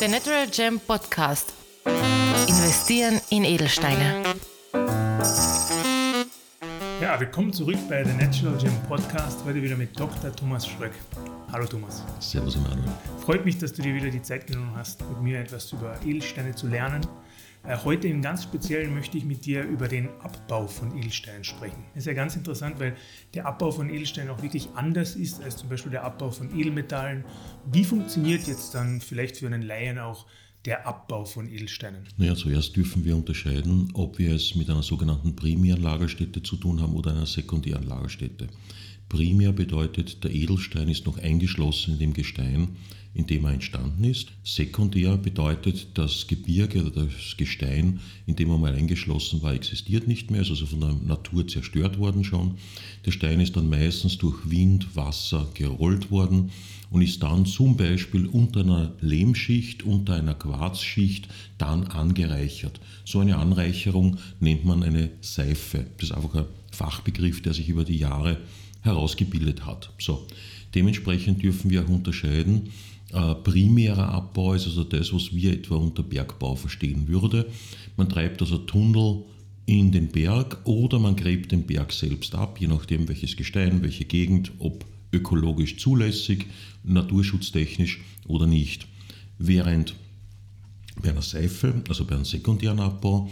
Der Natural Gem Podcast. Investieren in Edelsteine. Ja, willkommen zurück bei der Natural Gem Podcast. Heute wieder mit Dr. Thomas Schröck. Hallo Thomas. Servus Emanuel. Freut mich, dass du dir wieder die Zeit genommen hast, mit mir etwas über Edelsteine zu lernen. Äh, heute im ganz Speziellen möchte ich mit dir über den Abbau von Edelsteinen sprechen. Das ist ja ganz interessant, weil der Abbau von Edelsteinen auch wirklich anders ist als zum Beispiel der Abbau von Edelmetallen. Wie funktioniert jetzt dann vielleicht für einen Laien auch der Abbau von Edelsteinen? Naja, zuerst dürfen wir unterscheiden, ob wir es mit einer sogenannten primären Lagerstätte zu tun haben oder einer sekundären Lagerstätte. Primär bedeutet, der Edelstein ist noch eingeschlossen in dem Gestein, in dem er entstanden ist. Sekundär bedeutet, das Gebirge oder das Gestein, in dem er mal eingeschlossen war, existiert nicht mehr, ist also von der Natur zerstört worden schon. Der Stein ist dann meistens durch Wind, Wasser gerollt worden und ist dann zum Beispiel unter einer Lehmschicht, unter einer Quarzschicht dann angereichert. So eine Anreicherung nennt man eine Seife. Das ist einfach ein Fachbegriff, der sich über die Jahre herausgebildet hat. So, dementsprechend dürfen wir auch unterscheiden. Äh, primärer Abbau ist also das, was wir etwa unter Bergbau verstehen würde. Man treibt also Tunnel in den Berg oder man gräbt den Berg selbst ab, je nachdem welches Gestein, welche Gegend, ob ökologisch zulässig, naturschutztechnisch oder nicht. Während bei einer Seife, also bei einem sekundären Abbau,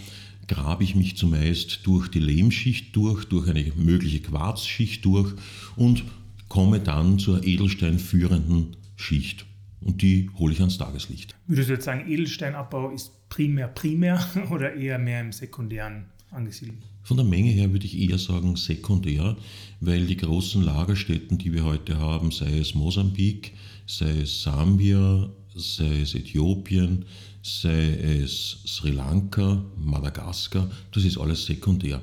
grabe ich mich zumeist durch die Lehmschicht durch, durch eine mögliche Quarzschicht durch und komme dann zur edelsteinführenden Schicht. Und die hole ich ans Tageslicht. Würdest du jetzt sagen, Edelsteinabbau ist primär primär oder eher mehr im sekundären angesiedelt? Von der Menge her würde ich eher sagen sekundär, weil die großen Lagerstätten, die wir heute haben, sei es Mosambik, sei es Sambia, sei es Äthiopien, sei es Sri Lanka, Madagaskar, das ist alles sekundär.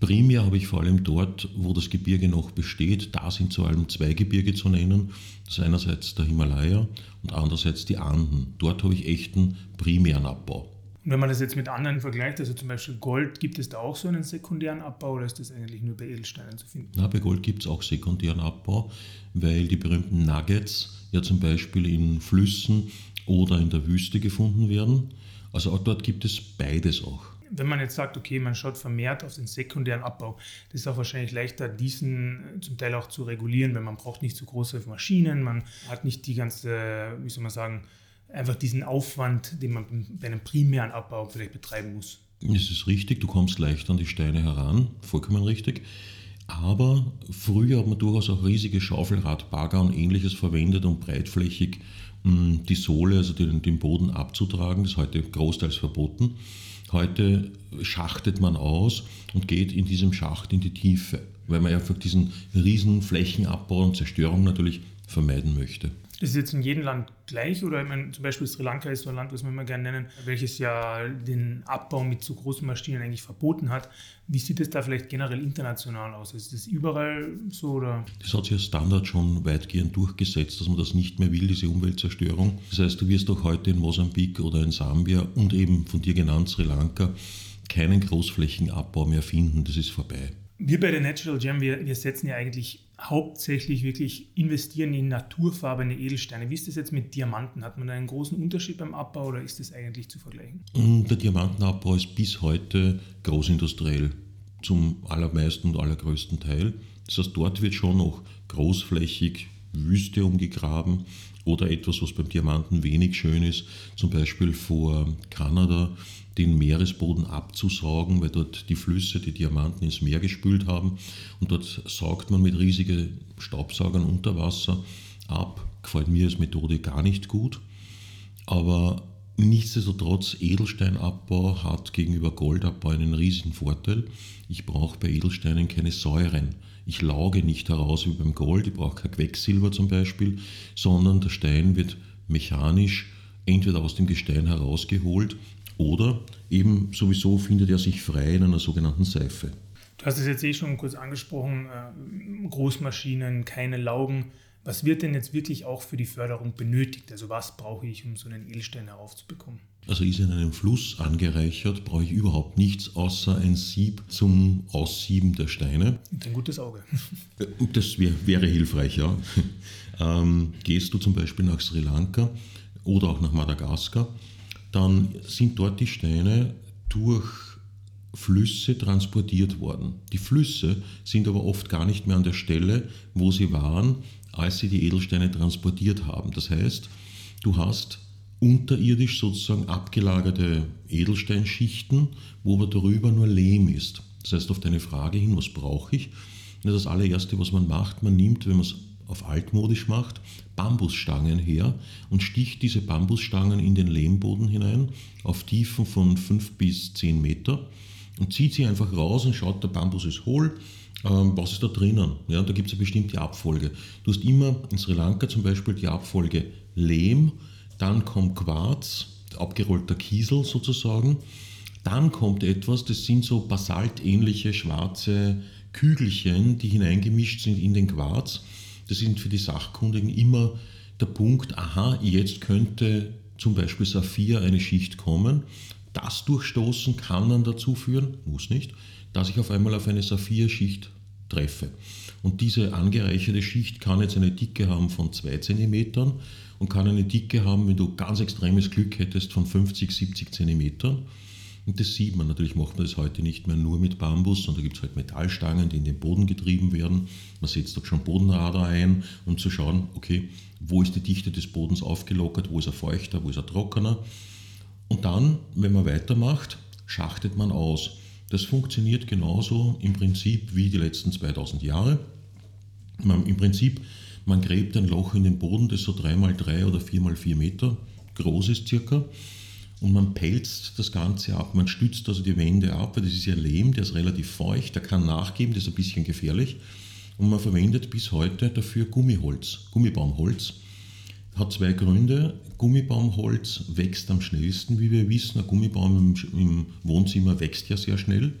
Primär habe ich vor allem dort, wo das Gebirge noch besteht, da sind vor allem zwei Gebirge zu nennen. Das ist einerseits der Himalaya und andererseits die Anden. Dort habe ich echten primären Abbau. Und wenn man das jetzt mit anderen vergleicht, also zum Beispiel Gold, gibt es da auch so einen sekundären Abbau oder ist das eigentlich nur bei Edelsteinen zu finden? Na, bei Gold gibt es auch sekundären Abbau, weil die berühmten Nuggets ja zum Beispiel in Flüssen oder in der Wüste gefunden werden. Also auch dort gibt es beides auch. Wenn man jetzt sagt, okay, man schaut vermehrt auf den sekundären Abbau, das ist auch wahrscheinlich leichter, diesen zum Teil auch zu regulieren, weil man braucht nicht so große Maschinen, man hat nicht die ganze, wie soll man sagen, einfach diesen Aufwand, den man bei einem primären Abbau vielleicht betreiben muss. Das ist richtig, du kommst leicht an die Steine heran, vollkommen richtig. Aber früher hat man durchaus auch riesige Schaufelradbagger und ähnliches verwendet, um breitflächig hm, die Sohle, also den, den Boden abzutragen. Das ist heute großteils verboten. Heute schachtet man aus und geht in diesem Schacht in die Tiefe, weil man einfach diesen riesen Flächenabbau und Zerstörung natürlich vermeiden möchte. Ist es jetzt in jedem Land gleich oder ich meine, zum Beispiel Sri Lanka ist so ein Land, was wir immer gerne nennen, welches ja den Abbau mit so großen Maschinen eigentlich verboten hat. Wie sieht es da vielleicht generell international aus? Ist das überall so oder? Das hat sich als Standard schon weitgehend durchgesetzt, dass man das nicht mehr will, diese Umweltzerstörung. Das heißt, du wirst auch heute in Mosambik oder in Sambia und eben von dir genannt Sri Lanka keinen Großflächenabbau mehr finden. Das ist vorbei. Wir bei der Natural Gem, wir, wir setzen ja eigentlich hauptsächlich wirklich investieren in naturfarbene Edelsteine. Wie ist das jetzt mit Diamanten? Hat man einen großen Unterschied beim Abbau oder ist das eigentlich zu vergleichen? Mm, der Diamantenabbau ist bis heute großindustriell zum allermeisten und allergrößten Teil. Das heißt, dort wird schon noch großflächig Wüste umgegraben oder etwas, was beim Diamanten wenig schön ist, zum Beispiel vor Kanada den Meeresboden abzusaugen, weil dort die Flüsse die Diamanten ins Meer gespült haben und dort saugt man mit riesigen Staubsaugern unter Wasser ab. Gefällt mir als Methode gar nicht gut, aber nichtsdestotrotz Edelsteinabbau hat gegenüber Goldabbau einen riesigen Vorteil. Ich brauche bei Edelsteinen keine Säuren. Ich lauge nicht heraus wie beim Gold, ich brauche kein Quecksilber zum Beispiel, sondern der Stein wird mechanisch entweder aus dem Gestein herausgeholt oder eben sowieso findet er sich frei in einer sogenannten Seife. Du hast es jetzt eh schon kurz angesprochen, äh, Großmaschinen, keine Laugen. Was wird denn jetzt wirklich auch für die Förderung benötigt? Also was brauche ich, um so einen Edelstein heraufzubekommen? Also ist in einem Fluss angereichert, brauche ich überhaupt nichts außer ein Sieb zum Aussieben der Steine. Und ein gutes Auge. Das wär, wäre hilfreich, ja. Ähm, gehst du zum Beispiel nach Sri Lanka oder auch nach Madagaskar, dann sind dort die Steine durch Flüsse transportiert worden. Die Flüsse sind aber oft gar nicht mehr an der Stelle, wo sie waren, als sie die Edelsteine transportiert haben. Das heißt, du hast unterirdisch sozusagen abgelagerte Edelsteinschichten, wo aber darüber nur Lehm ist. Das heißt, auf deine Frage hin, was brauche ich? Das allererste, was man macht, man nimmt, wenn man es auf altmodisch macht, Bambusstangen her und sticht diese Bambusstangen in den Lehmboden hinein auf Tiefen von 5 bis 10 Meter und zieht sie einfach raus und schaut, der Bambus ist hohl, ähm, was ist da drinnen? Ja, da gibt es eine bestimmte Abfolge. Du hast immer in Sri Lanka zum Beispiel die Abfolge Lehm, dann kommt Quarz, abgerollter Kiesel sozusagen, dann kommt etwas, das sind so basaltähnliche schwarze Kügelchen, die hineingemischt sind in den Quarz. Das sind für die Sachkundigen immer der Punkt, aha, jetzt könnte zum Beispiel Saphir eine Schicht kommen. Das Durchstoßen kann dann dazu führen, muss nicht, dass ich auf einmal auf eine Saphirschicht treffe. Und diese angereicherte Schicht kann jetzt eine Dicke haben von 2 cm und kann eine Dicke haben, wenn du ganz extremes Glück hättest, von 50, 70 cm. Und das sieht man. Natürlich macht man das heute nicht mehr nur mit Bambus, sondern da gibt es halt Metallstangen, die in den Boden getrieben werden. Man setzt dort schon Bodenradar ein, um zu schauen, okay, wo ist die Dichte des Bodens aufgelockert, wo ist er feuchter, wo ist er trockener. Und dann, wenn man weitermacht, schachtet man aus. Das funktioniert genauso im Prinzip wie die letzten 2000 Jahre. Man, Im Prinzip, man gräbt ein Loch in den Boden, das so 3x3 oder 4x4 Meter groß ist circa. Und man pelzt das Ganze ab, man stützt also die Wände ab, weil das ist ja Lehm, der ist relativ feucht, der kann nachgeben, das ist ein bisschen gefährlich. Und man verwendet bis heute dafür Gummiholz, Gummibaumholz. Hat zwei Gründe. Gummibaumholz wächst am schnellsten, wie wir wissen. Ein Gummibaum im, Wohnzimmer wächst ja sehr schnell.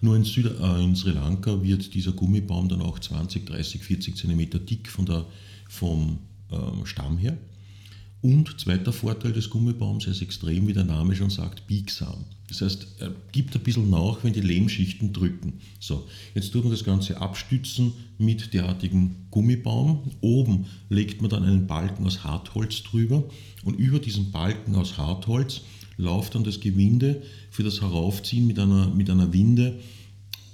Nur in, Süd äh, in, Sri Lanka wird dieser Gummibaum dann auch 20, 30, 40 cm dick von der, vom äh, Stamm her. Und zweiter Vorteil des Gummibaums, er ist extrem, wie der Name schon sagt, biegsam. Das heißt, er gibt ein bisschen nach, wenn die Lehmschichten drücken. So, jetzt tut man das Ganze abstützen mit derartigem Gummibaum. Oben legt man dann einen Balken aus Hartholz drüber und über diesen Balken aus Hartholz läuft dann das Gewinde für das Heraufziehen mit einer, mit einer Winde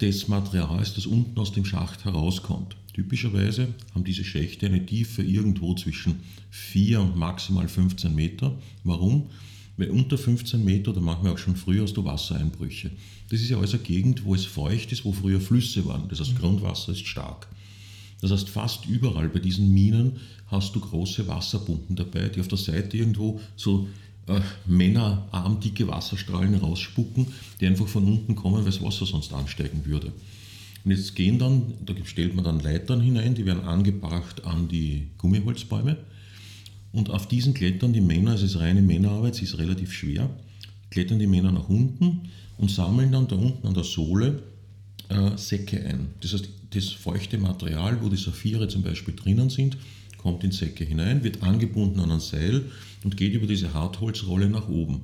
des Materials, das unten aus dem Schacht herauskommt. Typischerweise haben diese Schächte eine Tiefe irgendwo zwischen 4 und maximal 15 Meter. Warum? Weil unter 15 Meter, da machen wir auch schon früher, hast du Wassereinbrüche. Das ist ja alles eine Gegend, wo es feucht ist, wo früher Flüsse waren. Das heißt, Grundwasser ist stark. Das heißt, fast überall bei diesen Minen hast du große Wasserpumpen dabei, die auf der Seite irgendwo so äh, männerarmdicke Wasserstrahlen rausspucken, die einfach von unten kommen, weil das Wasser sonst ansteigen würde. Und jetzt gehen dann, da stellt man dann Leitern hinein, die werden angebracht an die Gummiholzbäume. Und auf diesen klettern die Männer, es ist reine Männerarbeit, sie ist relativ schwer, klettern die Männer nach unten und sammeln dann da unten an der Sohle äh, Säcke ein. Das heißt, das feuchte Material, wo die Saphire zum Beispiel drinnen sind, kommt in Säcke hinein, wird angebunden an ein Seil und geht über diese Hartholzrolle nach oben.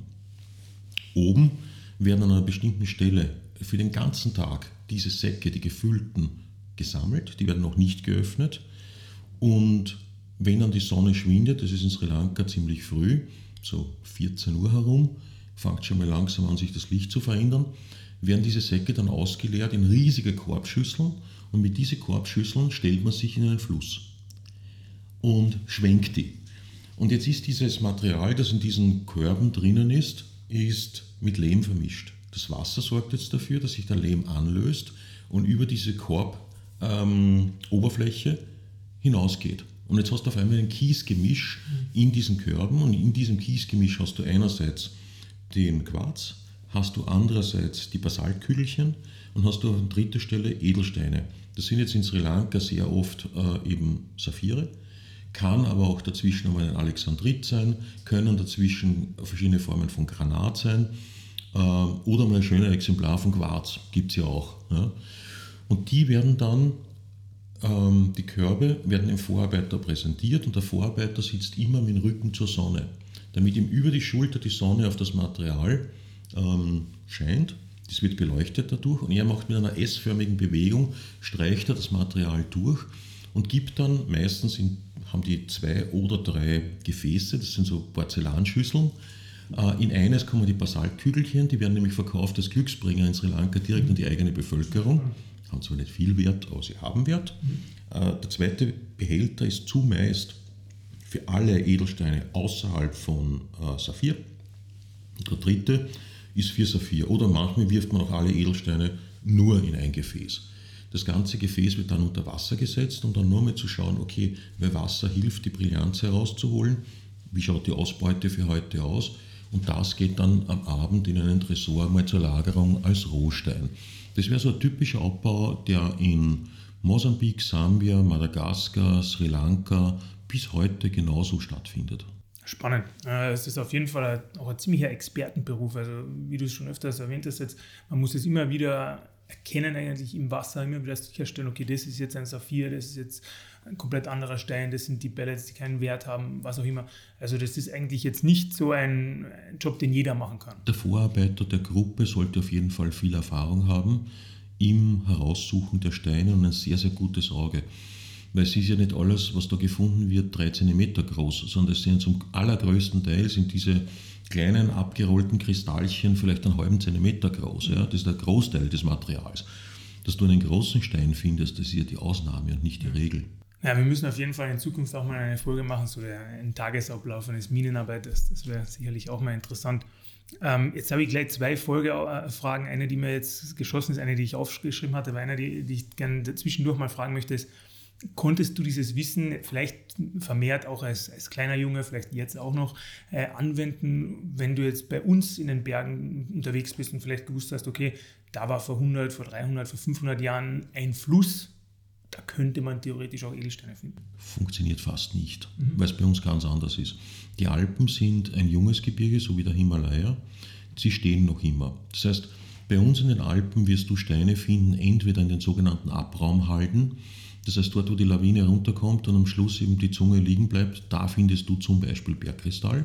Oben werden an einer bestimmten Stelle für den ganzen Tag diese Säcke, die gefüllten, gesammelt. Die werden noch nicht geöffnet. Und wenn dann die Sonne schwindet, das ist in Sri Lanka ziemlich früh, so 14 Uhr herum, fängt schon mal langsam an, sich das Licht zu verändern, werden diese Säcke dann ausgeleert in riesige Korbschüsseln und mit diesen Korbschüsseln stellt man sich in einen Fluss und schwenkt die. Und jetzt ist dieses Material, das in diesen Körben drinnen ist, ist mit Lehm vermischt. Das Wasser sorgt jetzt dafür, dass sich der Lehm anlöst und über diese Korboberfläche ähm, hinausgeht. Und jetzt hast du auf einmal ein Kiesgemisch in diesen Körben und in diesem Kiesgemisch hast du einerseits den Quarz, hast du andererseits die Basaltkügelchen und hast du an dritter Stelle Edelsteine. Das sind jetzt in Sri Lanka sehr oft äh, eben Saphire, kann aber auch dazwischen einmal ein Alexandrit sein, können dazwischen verschiedene Formen von Granat sein oder mal ein schönes Exemplar von Quarz, gibt es ja auch. Ja. Und die werden dann, ähm, die Körbe werden dem Vorarbeiter präsentiert und der Vorarbeiter sitzt immer mit dem Rücken zur Sonne. damit ihm über die Schulter die Sonne auf das Material ähm, scheint. Das wird beleuchtet dadurch und er macht mit einer S-förmigen Bewegung, streicht er das Material durch und gibt dann meistens, in, haben die zwei oder drei Gefäße, das sind so Porzellanschüsseln, in eines kommen die Basaltkügelchen, die werden nämlich verkauft als Glücksbringer in Sri Lanka direkt an die eigene Bevölkerung. Haben zwar nicht viel Wert, aber sie haben Wert. Äh, der zweite Behälter ist zumeist für alle Edelsteine außerhalb von äh, Saphir. Der dritte ist für Saphir. Oder manchmal wirft man auch alle Edelsteine nur in ein Gefäß. Das ganze Gefäß wird dann unter Wasser gesetzt, um dann nur mal zu schauen, okay, weil Wasser hilft, die Brillanz herauszuholen. Wie schaut die Ausbeute für heute aus? Und das geht dann am Abend in einen Tresor mal zur Lagerung als Rohstein. Das wäre so ein typischer Abbau, der in Mosambik, Sambia, Madagaskar, Sri Lanka bis heute genauso stattfindet. Spannend. Äh, es ist auf jeden Fall auch ein ziemlicher Expertenberuf. Also, wie du es schon öfters erwähnt hast, jetzt, man muss es immer wieder erkennen, eigentlich im Wasser, immer wieder sicherstellen, okay, das ist jetzt ein Saphir, das ist jetzt komplett anderer Stein, das sind die Pellets, die keinen Wert haben, was auch immer. Also das ist eigentlich jetzt nicht so ein Job, den jeder machen kann. Der Vorarbeiter der Gruppe sollte auf jeden Fall viel Erfahrung haben im Heraussuchen der Steine und ein sehr, sehr gutes Auge. Weil es ist ja nicht alles, was da gefunden wird, drei Zentimeter groß, sondern es sind zum allergrößten Teil sind diese kleinen abgerollten Kristallchen vielleicht einen halben Zentimeter groß. Ja? Das ist der Großteil des Materials. Dass du einen großen Stein findest, das ist ja die Ausnahme und nicht die Regel. Ja, wir müssen auf jeden Fall in Zukunft auch mal eine Folge machen, so ein Tagesablauf eines Minenarbeiters. Das wäre sicherlich auch mal interessant. Ähm, jetzt habe ich gleich zwei Folgefragen. Eine, die mir jetzt geschossen ist, eine, die ich aufgeschrieben hatte, aber eine, die, die ich gerne zwischendurch mal fragen möchte, ist, konntest du dieses Wissen vielleicht vermehrt auch als, als kleiner Junge, vielleicht jetzt auch noch, äh, anwenden, wenn du jetzt bei uns in den Bergen unterwegs bist und vielleicht gewusst hast, okay, da war vor 100, vor 300, vor 500 Jahren ein Fluss, da könnte man theoretisch auch Edelsteine finden. Funktioniert fast nicht, mhm. weil es bei uns ganz anders ist. Die Alpen sind ein junges Gebirge, so wie der Himalaya. Sie stehen noch immer. Das heißt, bei uns in den Alpen wirst du Steine finden, entweder in den sogenannten Abraumhalden, das heißt, dort, wo die Lawine runterkommt und am Schluss eben die Zunge liegen bleibt, da findest du zum Beispiel Bergkristall.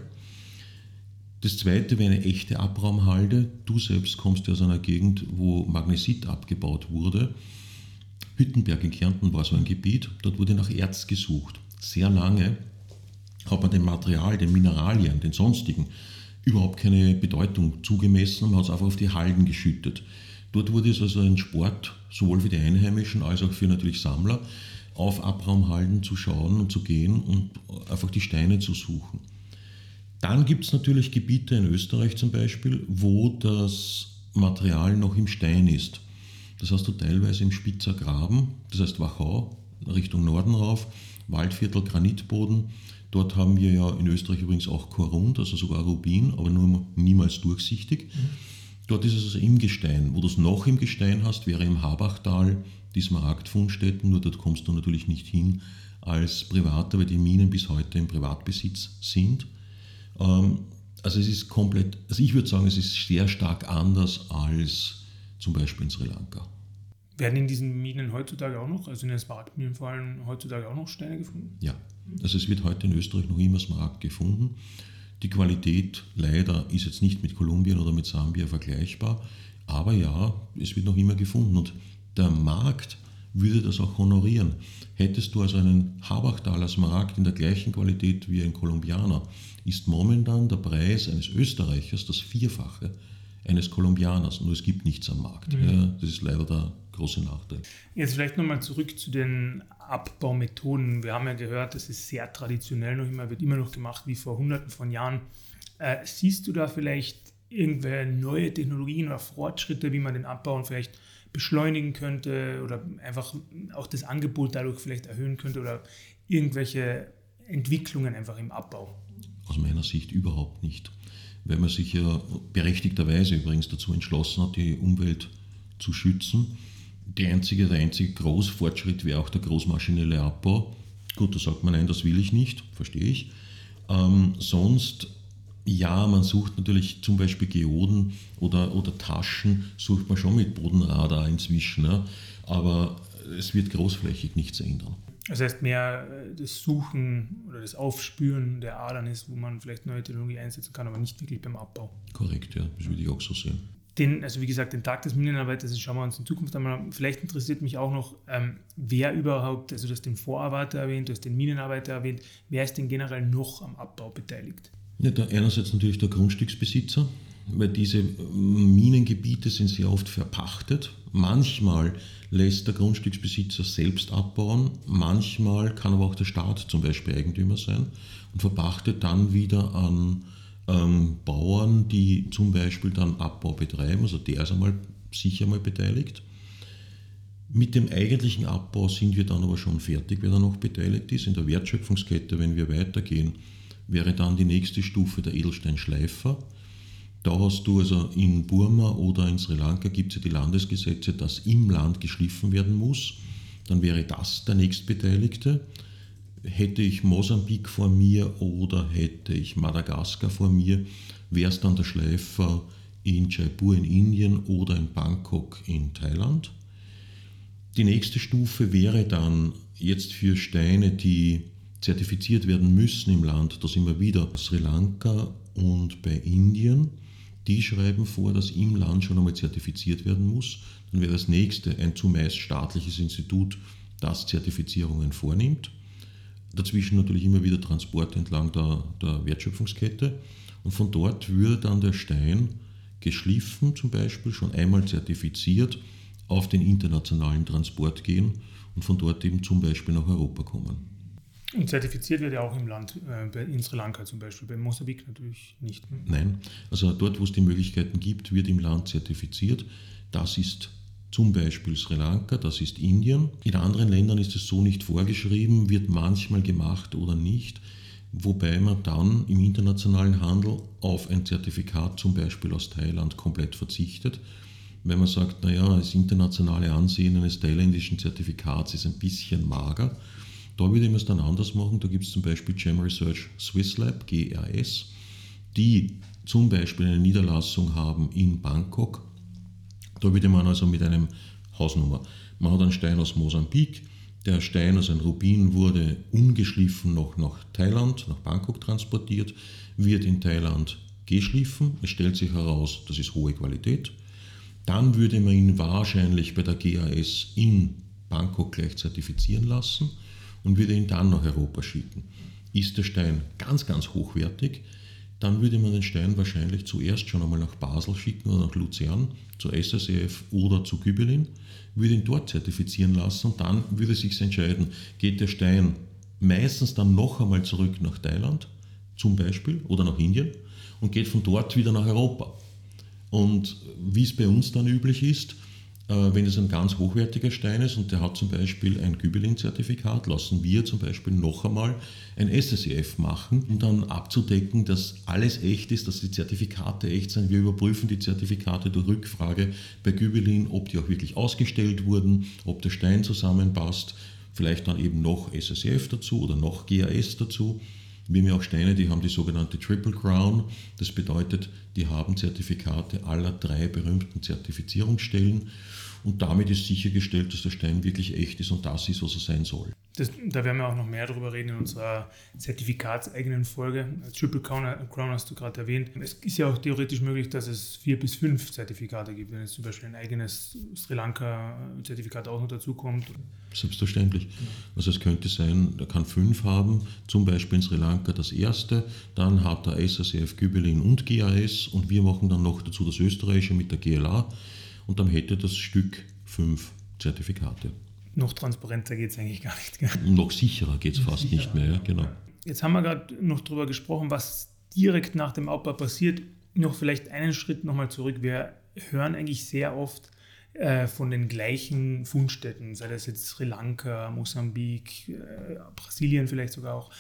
Das zweite wäre eine echte Abraumhalde. Du selbst kommst ja aus einer Gegend, wo Magnesit abgebaut wurde. Hüttenberg in Kärnten war so ein Gebiet, dort wurde nach Erz gesucht. Sehr lange hat man dem Material, den Mineralien, den sonstigen, überhaupt keine Bedeutung zugemessen, man hat es einfach auf die Halden geschüttet. Dort wurde es also ein Sport, sowohl für die Einheimischen als auch für natürlich Sammler, auf Abraumhalden zu schauen und zu gehen und einfach die Steine zu suchen. Dann gibt es natürlich Gebiete in Österreich zum Beispiel, wo das Material noch im Stein ist. Das hast du teilweise im Spitzer Graben, das heißt Wachau, Richtung Norden rauf, Waldviertel, Granitboden. Dort haben wir ja in Österreich übrigens auch Korund, also sogar Rubin, aber nur niemals durchsichtig. Mhm. Dort ist es also im Gestein. Wo du es noch im Gestein hast, wäre im Habachtal die Smaragdfundstätten, nur dort kommst du natürlich nicht hin als Privater, weil die Minen bis heute im Privatbesitz sind. Ähm, also es ist komplett, also ich würde sagen, es ist sehr stark anders als zum Beispiel in Sri Lanka. Werden in diesen Minen heutzutage auch noch, also in den Smaragdminen vor allem heutzutage auch noch Steine gefunden? Ja, also es wird heute in Österreich noch immer Smaragd gefunden. Die Qualität leider ist jetzt nicht mit Kolumbien oder mit Sambia vergleichbar, aber ja, es wird noch immer gefunden und der Markt würde das auch honorieren. Hättest du also einen Habachtaler Smaragd in der gleichen Qualität wie ein Kolumbianer, ist momentan der Preis eines Österreichers das Vierfache eines Kolumbianers. Nur es gibt nichts am Markt. Mhm. Ja, das ist leider der große Nachteil. Jetzt vielleicht nochmal zurück zu den Abbaumethoden. Wir haben ja gehört, das ist sehr traditionell noch immer, wird immer noch gemacht wie vor hunderten von Jahren. Äh, siehst du da vielleicht irgendwelche neue Technologien oder Fortschritte, wie man den Abbau vielleicht beschleunigen könnte oder einfach auch das Angebot dadurch vielleicht erhöhen könnte oder irgendwelche Entwicklungen einfach im Abbau? Aus meiner Sicht überhaupt nicht, weil man sich ja berechtigterweise übrigens dazu entschlossen hat, die Umwelt zu schützen die einzige, der einzige Großfortschritt wäre auch der großmaschinelle Abbau. Gut, da sagt man, nein, das will ich nicht, verstehe ich. Ähm, sonst, ja, man sucht natürlich zum Beispiel Geoden oder, oder Taschen, sucht man schon mit Bodenradar inzwischen, ja, aber es wird großflächig nichts ändern. Das heißt, mehr äh, das Suchen oder das Aufspüren der Adern ist, wo man vielleicht neue Technologie einsetzen kann, aber nicht wirklich beim Abbau. Korrekt, ja, das würde ich auch so sehen. Den, also wie gesagt, den Tag des Minenarbeiters, das schauen wir uns in Zukunft einmal Vielleicht interessiert mich auch noch, ähm, wer überhaupt, also du hast den Vorarbeiter erwähnt, du hast den Minenarbeiter erwähnt, wer ist denn generell noch am Abbau beteiligt? Ja, da einerseits natürlich der Grundstücksbesitzer, weil diese Minengebiete sind sehr oft verpachtet. Manchmal lässt der Grundstücksbesitzer selbst abbauen, manchmal kann aber auch der Staat zum Beispiel Eigentümer sein und verpachtet dann wieder an ähm, Bauern, die zum Beispiel dann Abbau betreiben, also der ist einmal sicher mal beteiligt. Mit dem eigentlichen Abbau sind wir dann aber schon fertig, wer da noch beteiligt ist. In der Wertschöpfungskette, wenn wir weitergehen, wäre dann die nächste Stufe der Edelsteinschleifer. Da hast du also in Burma oder in Sri Lanka gibt es ja die Landesgesetze, dass im Land geschliffen werden muss. Dann wäre das der nächstbeteiligte. Hätte ich Mosambik vor mir oder hätte ich Madagaskar vor mir, wäre es dann der Schleifer in Jaipur in Indien oder in Bangkok in Thailand. Die nächste Stufe wäre dann jetzt für Steine, die zertifiziert werden müssen im Land, da sind wir wieder Sri Lanka und bei Indien. Die schreiben vor, dass im Land schon einmal zertifiziert werden muss. Dann wäre das nächste ein zumeist staatliches Institut, das Zertifizierungen vornimmt. Dazwischen natürlich immer wieder Transport entlang der, der Wertschöpfungskette. Und von dort würde dann der Stein geschliffen, zum Beispiel, schon einmal zertifiziert, auf den internationalen Transport gehen und von dort eben zum Beispiel nach Europa kommen. Und zertifiziert wird ja auch im Land, äh, in Sri Lanka zum Beispiel, bei Mosambik natürlich nicht. Nein, also dort, wo es die Möglichkeiten gibt, wird im Land zertifiziert. Das ist zum Beispiel Sri Lanka, das ist Indien. In anderen Ländern ist es so nicht vorgeschrieben, wird manchmal gemacht oder nicht, wobei man dann im internationalen Handel auf ein Zertifikat zum Beispiel aus Thailand komplett verzichtet. Wenn man sagt, naja, das internationale Ansehen eines thailändischen Zertifikats ist ein bisschen mager, da würde man es dann anders machen. Da gibt es zum Beispiel Gem Research Swiss Lab, GRS, die zum Beispiel eine Niederlassung haben in Bangkok. Da würde man also mit einem Hausnummer, man hat einen Stein aus Mosambik, der Stein, also ein Rubin, wurde ungeschliffen noch nach Thailand, nach Bangkok transportiert, wird in Thailand geschliffen. Es stellt sich heraus, das ist hohe Qualität. Dann würde man ihn wahrscheinlich bei der GAS in Bangkok gleich zertifizieren lassen und würde ihn dann nach Europa schicken. Ist der Stein ganz, ganz hochwertig, dann würde man den Stein wahrscheinlich zuerst schon einmal nach Basel schicken oder nach Luzern, zur SSEF oder zu Gübelin, würde ihn dort zertifizieren lassen und dann würde sich entscheiden, geht der Stein meistens dann noch einmal zurück nach Thailand zum Beispiel oder nach Indien und geht von dort wieder nach Europa. Und wie es bei uns dann üblich ist, wenn es ein ganz hochwertiger Stein ist und der hat zum Beispiel ein Gübelin-Zertifikat, lassen wir zum Beispiel noch einmal ein SSEF machen, um dann abzudecken, dass alles echt ist, dass die Zertifikate echt sind. Wir überprüfen die Zertifikate durch Rückfrage bei Gübelin, ob die auch wirklich ausgestellt wurden, ob der Stein zusammenpasst, vielleicht dann eben noch SSEF dazu oder noch GAS dazu. Haben ja auch Steine, die haben die sogenannte Triple Crown. Das bedeutet, die haben Zertifikate aller drei berühmten Zertifizierungsstellen. Und damit ist sichergestellt, dass der Stein wirklich echt ist und das ist, was er sein soll. Das, da werden wir auch noch mehr darüber reden in unserer zertifikatseigenen Folge. Triple Crown, hast du gerade erwähnt. Es ist ja auch theoretisch möglich, dass es vier bis fünf Zertifikate gibt, wenn jetzt zum Beispiel ein eigenes Sri Lanka-Zertifikat auch noch dazukommt. Selbstverständlich. Also es könnte sein, er kann fünf haben, zum Beispiel in Sri Lanka das erste, dann hat er SSF Gübelin und GAS und wir machen dann noch dazu das österreichische mit der GLA und dann hätte das Stück fünf Zertifikate. Noch transparenter geht es eigentlich gar nicht. Gell? Noch sicherer geht es fast sicherer. nicht mehr, ja, genau. Jetzt haben wir gerade noch darüber gesprochen, was direkt nach dem Abbau passiert. Noch vielleicht einen Schritt nochmal zurück. Wir hören eigentlich sehr oft äh, von den gleichen Fundstätten, sei das jetzt Sri Lanka, Mosambik, äh, Brasilien vielleicht sogar auch.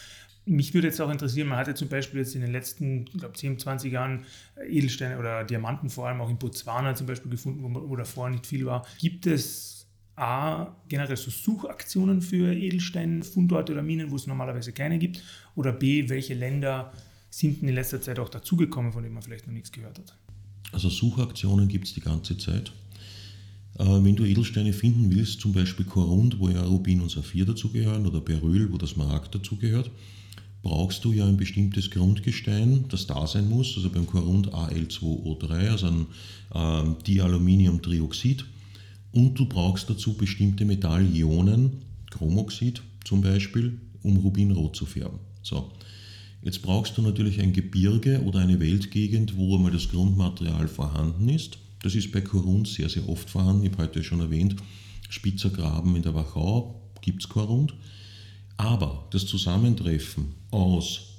Mich würde jetzt auch interessieren, man hatte zum Beispiel jetzt in den letzten, ich glaube, 10, 20 Jahren Edelsteine oder Diamanten vor allem auch in Botswana zum Beispiel gefunden, wo, wo davor nicht viel war. Gibt es A, generell so Suchaktionen für Edelsteinfundorte oder Minen, wo es normalerweise keine gibt? Oder B, welche Länder sind in letzter Zeit auch dazugekommen, von denen man vielleicht noch nichts gehört hat? Also Suchaktionen gibt es die ganze Zeit. Äh, wenn du Edelsteine finden willst, zum Beispiel Korund, wo ja Rubin und Saphir dazugehören, oder Beryl, wo das Maragd dazugehört, brauchst du ja ein bestimmtes Grundgestein, das da sein muss. Also beim Korund Al2O3, also ein äh, Dialuminiumtrioxid. Und du brauchst dazu bestimmte Metallionen, Chromoxid zum Beispiel, um Rubinrot zu färben. So. Jetzt brauchst du natürlich ein Gebirge oder eine Weltgegend, wo einmal das Grundmaterial vorhanden ist. Das ist bei Korund sehr, sehr oft vorhanden. Ich habe heute schon erwähnt, Spitzer Graben in der Wachau gibt es Korund. Aber das Zusammentreffen aus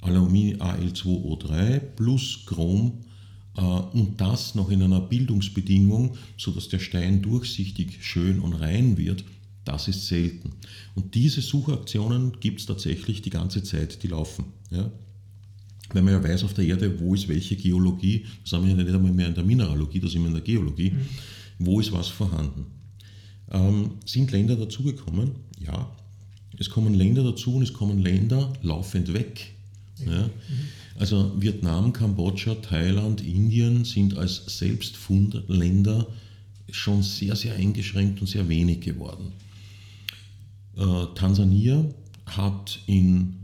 Aluminium Al2O3 plus Chrom äh, und das noch in einer Bildungsbedingung, sodass der Stein durchsichtig, schön und rein wird, das ist selten. Und diese Suchaktionen gibt es tatsächlich die ganze Zeit, die laufen. Ja? Weil man ja weiß auf der Erde, wo ist welche Geologie, das haben wir ja nicht einmal mehr in der Mineralogie, das sind wir in der Geologie, mhm. wo ist was vorhanden. Ähm, sind Länder dazugekommen? Ja, es kommen Länder dazu und es kommen Länder laufend weg. Ja? Also Vietnam, Kambodscha, Thailand, Indien sind als Selbstfundländer schon sehr, sehr eingeschränkt und sehr wenig geworden. Äh, Tansania hat, in,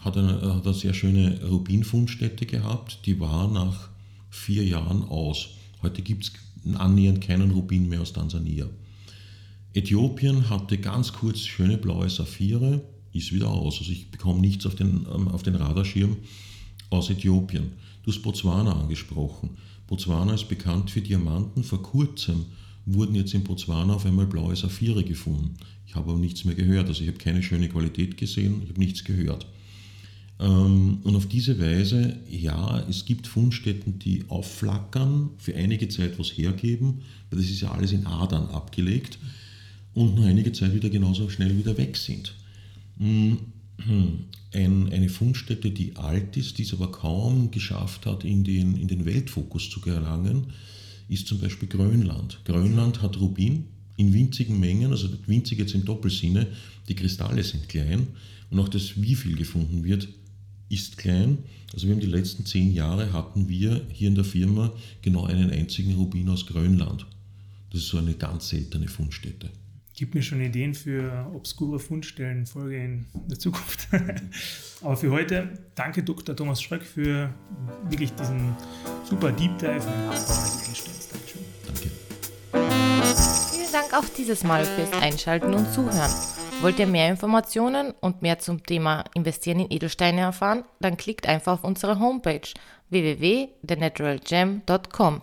hat, eine, hat eine sehr schöne Rubinfundstätte gehabt, die war nach vier Jahren aus. Heute gibt es annähernd keinen Rubin mehr aus Tansania. Äthiopien hatte ganz kurz schöne blaue Saphire, ist wieder aus. Also ich bekomme nichts auf den, ähm, auf den Radarschirm aus Äthiopien. Du hast Botswana angesprochen. Botswana ist bekannt für Diamanten. Vor kurzem wurden jetzt in Botswana auf einmal blaue Saphire gefunden. Ich habe aber nichts mehr gehört. Also ich habe keine schöne Qualität gesehen, ich habe nichts gehört. Ähm, und auf diese Weise, ja, es gibt Fundstätten, die aufflackern, für einige Zeit was hergeben, weil das ist ja alles in Adern abgelegt und nach einiger Zeit wieder genauso schnell wieder weg sind. Mm, ein, eine Fundstätte, die alt ist, die es aber kaum geschafft hat, in den, in den Weltfokus zu gelangen, ist zum Beispiel Grönland. Grönland hat Rubin in winzigen Mengen, also winzig jetzt im Doppelsinne, die Kristalle sind klein und auch das, wie viel gefunden wird, ist klein. Also wir haben die letzten zehn Jahre hatten wir hier in der Firma genau einen einzigen Rubin aus Grönland. Das ist so eine ganz seltene Fundstätte gibt mir schon Ideen für obskure Fundstellen Folge in der Zukunft. Aber für heute danke Dr. Thomas Schröck für wirklich diesen super Deep Dive in den Abbau des Edelsteins. Dankeschön. Danke. Vielen Dank auch dieses Mal fürs Einschalten und Zuhören. Wollt ihr mehr Informationen und mehr zum Thema Investieren in Edelsteine erfahren? Dann klickt einfach auf unsere Homepage www.thenaturalgem.com.